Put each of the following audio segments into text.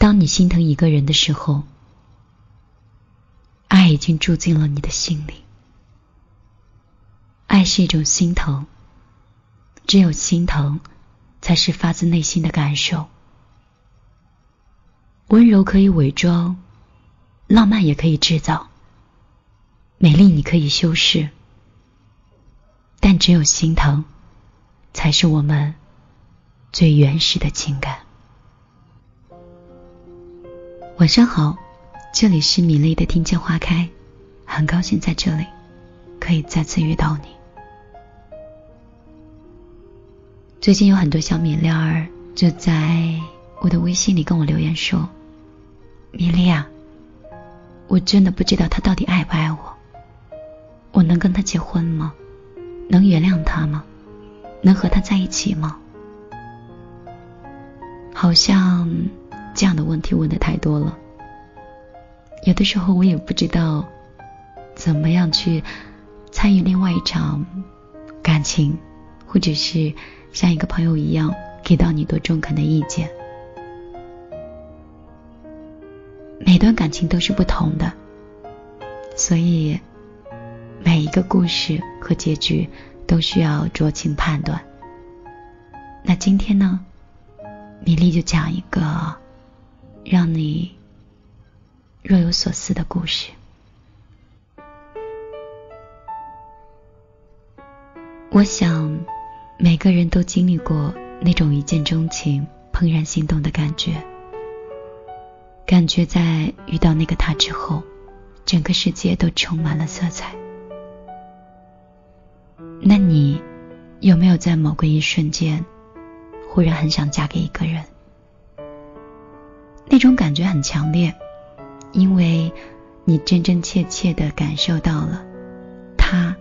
当你心疼一个人的时候，爱已经住进了你的心里。爱是一种心疼，只有心疼，才是发自内心的感受。温柔可以伪装，浪漫也可以制造，美丽你可以修饰，但只有心疼，才是我们最原始的情感。晚上好，这里是米粒的听见花开，很高兴在这里可以再次遇到你。最近有很多小米粒儿就在我的微信里跟我留言说：“米粒啊，我真的不知道他到底爱不爱我，我能跟他结婚吗？能原谅他吗？能和他在一起吗？”好像。这样的问题问的太多了，有的时候我也不知道怎么样去参与另外一场感情，或者是像一个朋友一样给到你多中肯的意见。每段感情都是不同的，所以每一个故事和结局都需要酌情判断。那今天呢，米粒就讲一个。让你若有所思的故事。我想，每个人都经历过那种一见钟情、怦然心动的感觉，感觉在遇到那个他之后，整个世界都充满了色彩。那你有没有在某个一瞬间，忽然很想嫁给一个人？那种感觉很强烈，因为你真真切切的感受到了，他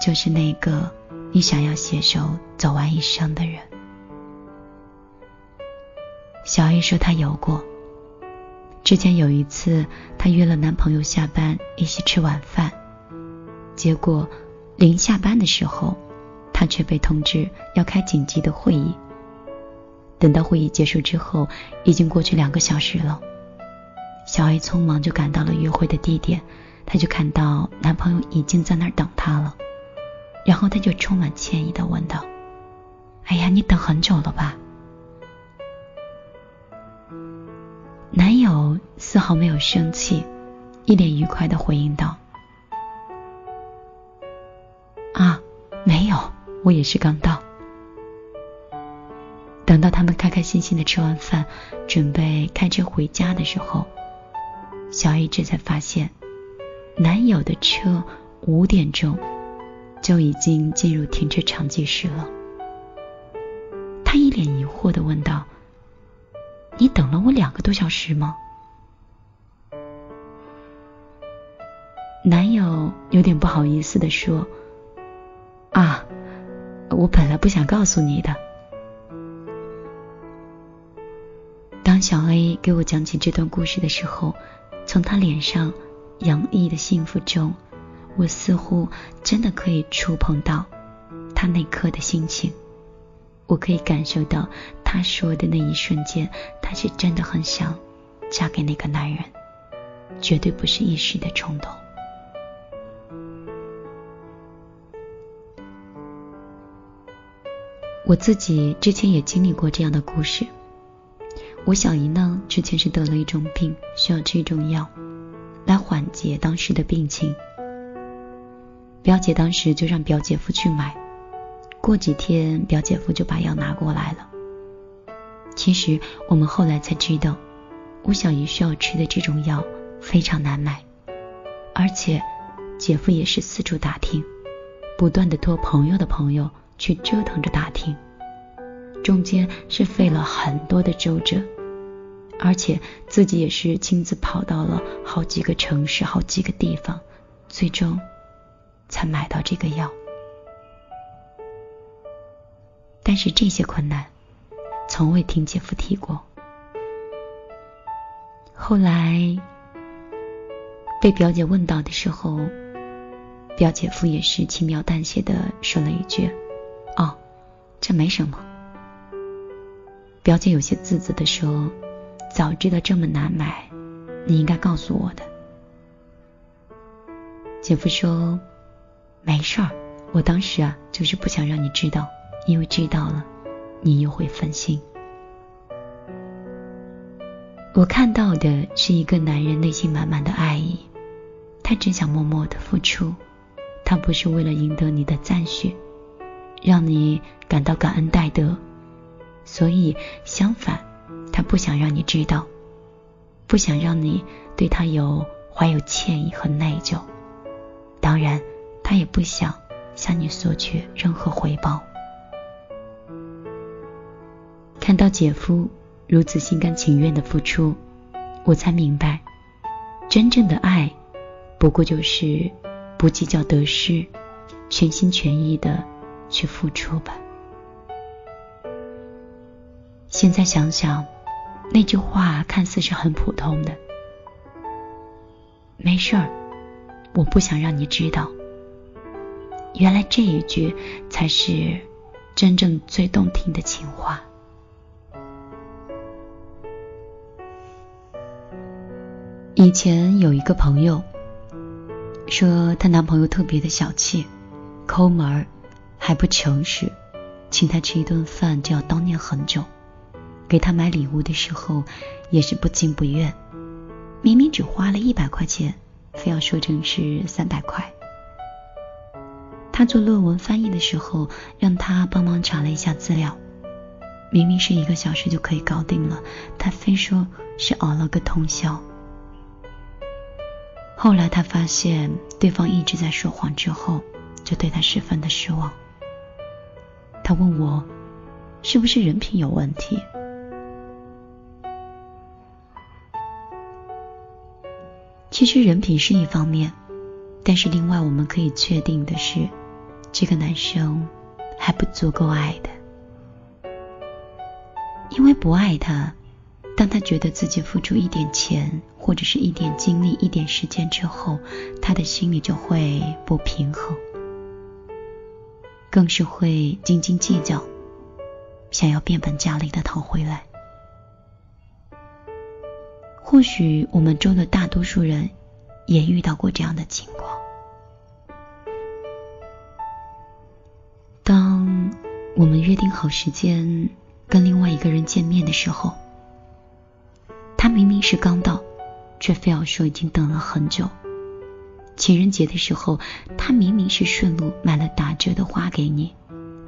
就是那个你想要携手走完一生的人。小 A 说她有过，之前有一次她约了男朋友下班一起吃晚饭，结果临下班的时候，她却被通知要开紧急的会议。等到会议结束之后，已经过去两个小时了。小 A 匆忙就赶到了约会的地点，她就看到男朋友已经在那儿等她了，然后她就充满歉意的问道：“哎呀，你等很久了吧？”男友丝毫没有生气，一脸愉快的回应道：“啊，没有，我也是刚到。”等到他们开开心心的吃完饭，准备开车回家的时候，小 A 这才发现，男友的车五点钟就已经进入停车场计时了。他一脸疑惑的问道：“你等了我两个多小时吗？”男友有点不好意思的说：“啊，我本来不想告诉你的。”小 A 给我讲起这段故事的时候，从他脸上洋溢的幸福中，我似乎真的可以触碰到他那刻的心情。我可以感受到他说的那一瞬间，他是真的很想嫁给那个男人，绝对不是一时的冲动。我自己之前也经历过这样的故事。我小姨呢，之前是得了一种病，需要吃一种药来缓解当时的病情。表姐当时就让表姐夫去买，过几天表姐夫就把药拿过来了。其实我们后来才知道，我小姨需要吃的这种药非常难买，而且姐夫也是四处打听，不断的托朋友的朋友去折腾着打听，中间是费了很多的周折。而且自己也是亲自跑到了好几个城市、好几个地方，最终才买到这个药。但是这些困难，从未听姐夫提过。后来被表姐问到的时候，表姐夫也是轻描淡写的说了一句：“哦，这没什么。”表姐有些自责的说。早知道这么难买，你应该告诉我的。姐夫说：“没事儿，我当时啊就是不想让你知道，因为知道了，你又会分心。”我看到的是一个男人内心满满的爱意，他只想默默的付出，他不是为了赢得你的赞许，让你感到感恩戴德，所以相反，他不想让你知道，不想让你对他有怀有歉意和内疚，当然，他也不想向你索取任何回报。看到姐夫。如此心甘情愿的付出，我才明白，真正的爱，不过就是不计较得失，全心全意的去付出吧。现在想想，那句话看似是很普通的，没事儿，我不想让你知道。原来这一句才是真正最动听的情话。以前有一个朋友说，她男朋友特别的小气、抠门还不诚实，请她吃一顿饭就要叨念很久，给他买礼物的时候也是不情不愿，明明只花了一百块钱，非要说成是三百块。他做论文翻译的时候，让他帮忙查了一下资料，明明是一个小时就可以搞定了，他非说是熬了个通宵。后来他发现对方一直在说谎，之后就对他十分的失望。他问我是不是人品有问题？其实人品是一方面，但是另外我们可以确定的是，这个男生还不足够爱的，因为不爱他。当他觉得自己付出一点钱，或者是一点精力、一点时间之后，他的心里就会不平衡，更是会斤斤计较，想要变本加厉的讨回来。或许我们中的大多数人也遇到过这样的情况：当我们约定好时间跟另外一个人见面的时候。他明明是刚到，却非要说已经等了很久。情人节的时候，他明明是顺路买了打折的花给你，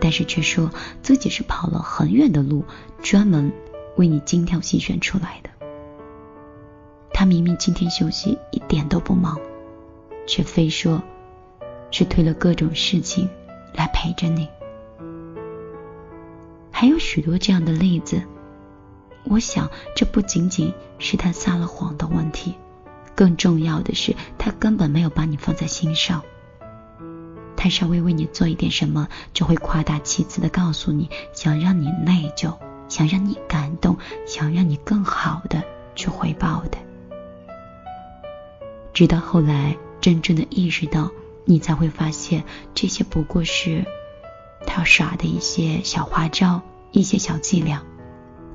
但是却说自己是跑了很远的路，专门为你精挑细选出来的。他明明今天休息一点都不忙，却非说是推了各种事情来陪着你。还有许多这样的例子。我想，这不仅仅是他撒了谎的问题，更重要的是，他根本没有把你放在心上。他稍微为你做一点什么，就会夸大其词的告诉你，想让你内疚，想让你感动，想让你更好的去回报的。直到后来真正的意识到，你才会发现，这些不过是他耍的一些小花招，一些小伎俩。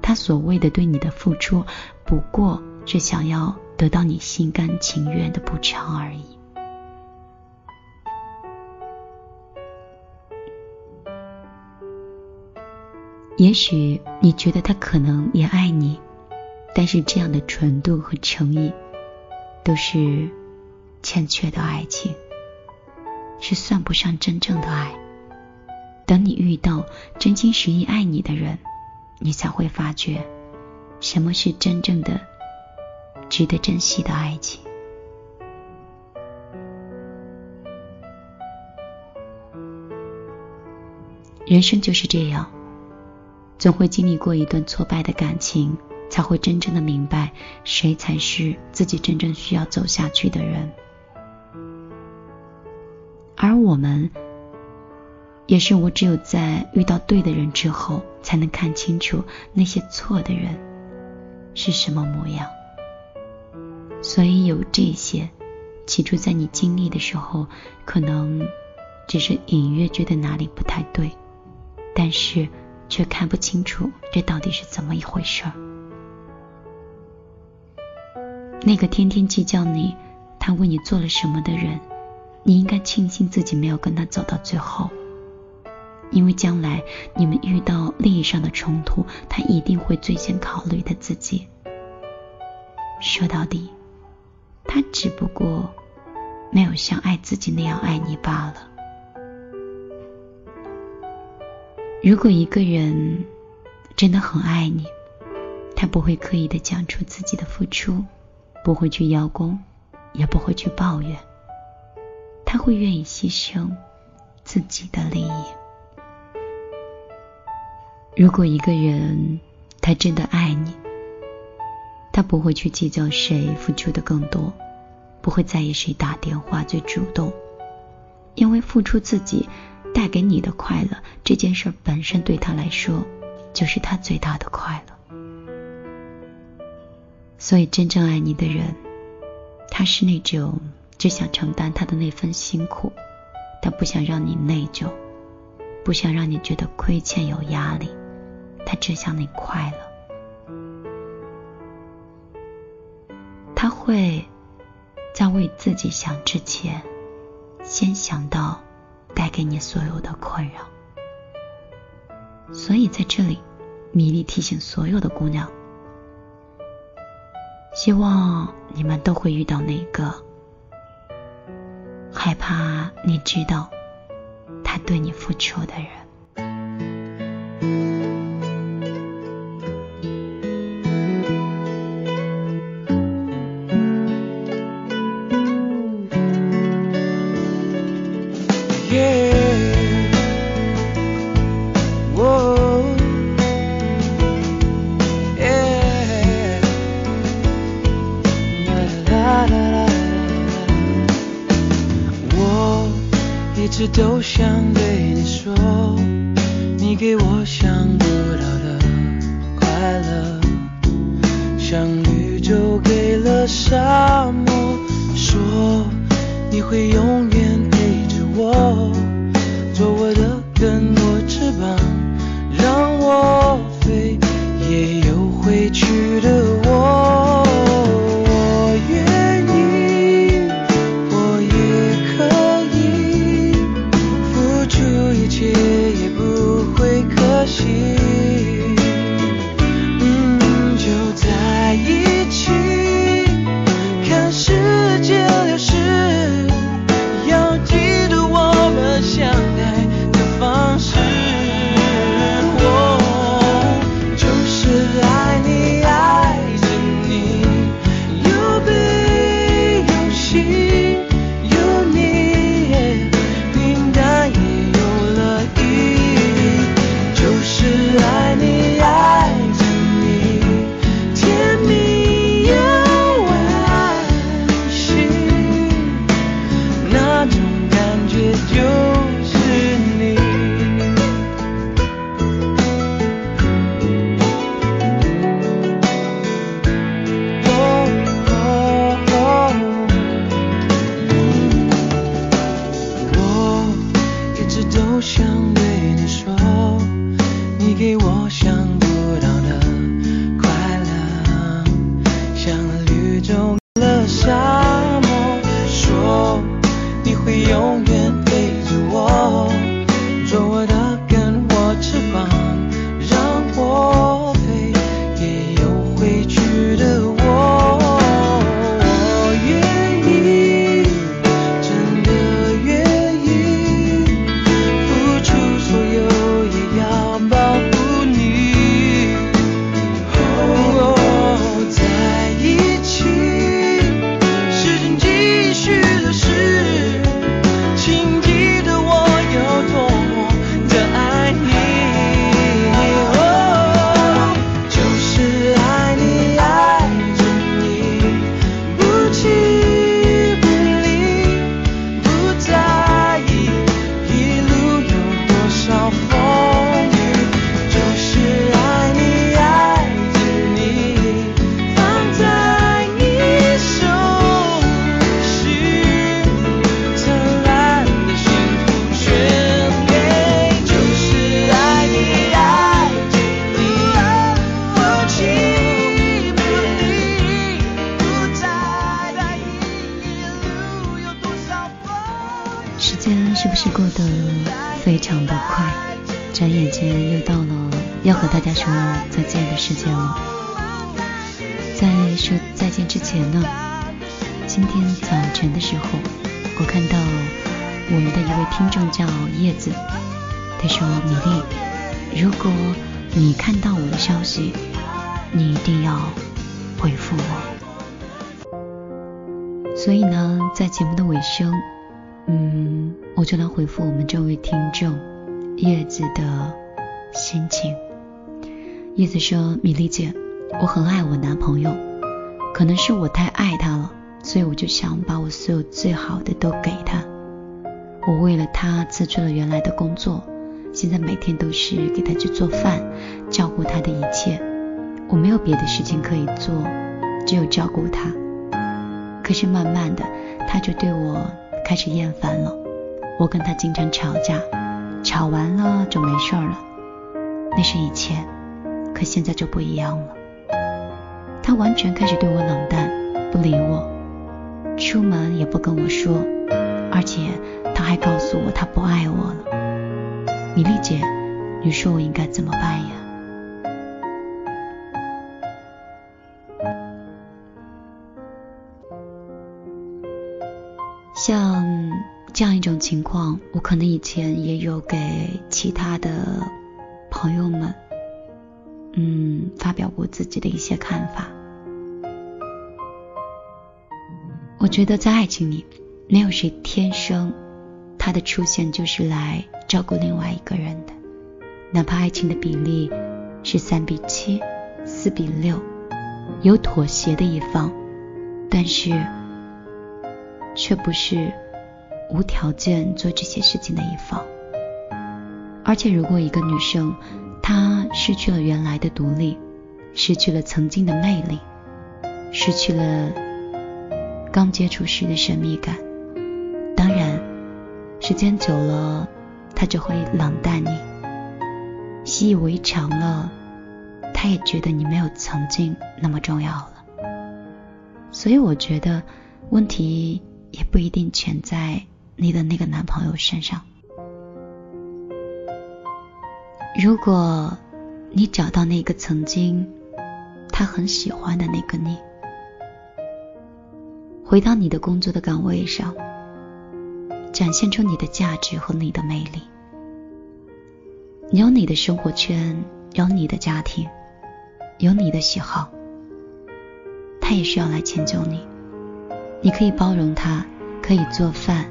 他所谓的对你的付出，不过是想要得到你心甘情愿的补偿而已。也许你觉得他可能也爱你，但是这样的纯度和诚意，都是欠缺的爱情，是算不上真正的爱。等你遇到真心实意爱你的人。你才会发觉，什么是真正的值得珍惜的爱情。人生就是这样，总会经历过一段挫败的感情，才会真正的明白谁才是自己真正需要走下去的人。而我们。也是我只有在遇到对的人之后，才能看清楚那些错的人是什么模样。所以有这些，起初在你经历的时候，可能只是隐约觉得哪里不太对，但是却看不清楚这到底是怎么一回事儿。那个天天计较你他为你做了什么的人，你应该庆幸自己没有跟他走到最后，因为将来你们遇到利益上的冲突，他一定会最先考虑的自己。说到底，他只不过没有像爱自己那样爱你罢了。如果一个人真的很爱你，他不会刻意的讲出自己的付出，不会去邀功，也不会去抱怨，他会愿意牺牲自己的利益。如果一个人他真的爱你，他不会去计较谁付出的更多，不会在意谁打电话最主动，因为付出自己。带给你的快乐这件事本身对他来说就是他最大的快乐。所以真正爱你的人，他是那种只想承担他的那份辛苦，他不想让你内疚，不想让你觉得亏欠有压力，他只想你快乐。他会在为自己想之前，先想到。带给你所有的困扰，所以在这里，米粒提醒所有的姑娘：，希望你们都会遇到那个害怕你知道他对你付出的人。永远陪着我，见之前呢，今天早晨的时候，我看到我们的一位听众叫叶子，他说：“米粒，如果你看到我的消息，你一定要回复我。”所以呢，在节目的尾声。嗯，我就来回复我们这位听众叶子的心情。叶子说：“米粒姐，我很爱我男朋友，可能是我太爱他了，所以我就想把我所有最好的都给他。我为了他辞去了原来的工作，现在每天都是给他去做饭，照顾他的一切。我没有别的事情可以做，只有照顾他。可是慢慢的，他就对我……”开始厌烦了，我跟他经常吵架，吵完了就没事了。那是以前，可现在就不一样了。他完全开始对我冷淡，不理我，出门也不跟我说，而且他还告诉我他不爱我了。米莉姐，你说我应该怎么办呀？像这样一种情况，我可能以前也有给其他的朋友们，嗯，发表过自己的一些看法。我觉得在爱情里，没有谁天生他的出现就是来照顾另外一个人的，哪怕爱情的比例是三比七、四比六，有妥协的一方，但是。却不是无条件做这些事情的一方。而且，如果一个女生他失去了原来的独立，失去了曾经的魅力，失去了刚接触时的神秘感，当然，时间久了，他就会冷淡你，习以为常了，他也觉得你没有曾经那么重要了。所以，我觉得问题。也不一定全在你的那个男朋友身上。如果你找到那个曾经他很喜欢的那个你，回到你的工作的岗位上，展现出你的价值和你的魅力。你有你的生活圈，有你的家庭，有你的喜好，他也需要来迁就你。你可以包容他，可以做饭，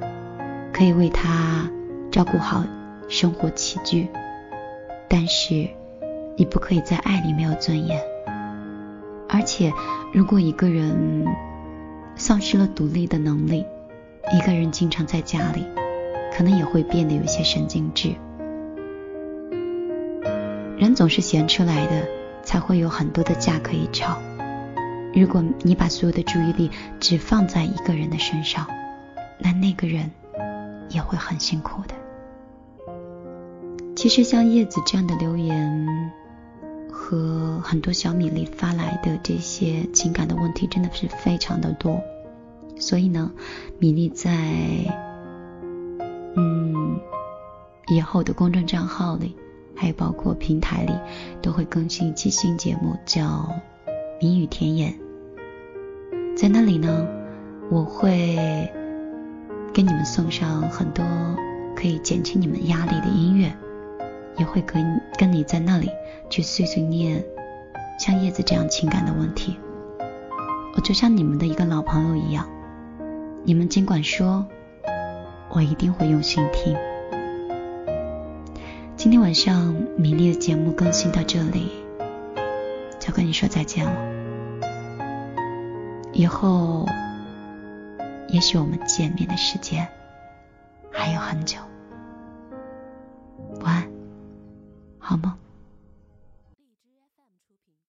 可以为他照顾好生活起居，但是你不可以在爱里没有尊严。而且，如果一个人丧失了独立的能力，一个人经常在家里，可能也会变得有些神经质。人总是闲出来的，才会有很多的架可以吵。如果你把所有的注意力只放在一个人的身上，那那个人也会很辛苦的。其实像叶子这样的留言和很多小米粒发来的这些情感的问题，真的是非常的多。所以呢，米粒在嗯以后的公众账号里，还有包括平台里，都会更新一期新节目，叫。谜语田野，在那里呢，我会给你们送上很多可以减轻你们压力的音乐，也会跟跟你在那里去碎碎念像叶子这样情感的问题。我就像你们的一个老朋友一样，你们尽管说，我一定会用心听。今天晚上米粒的节目更新到这里。就跟你说再见了，以后也许我们见面的时间还有很久。晚安，好梦。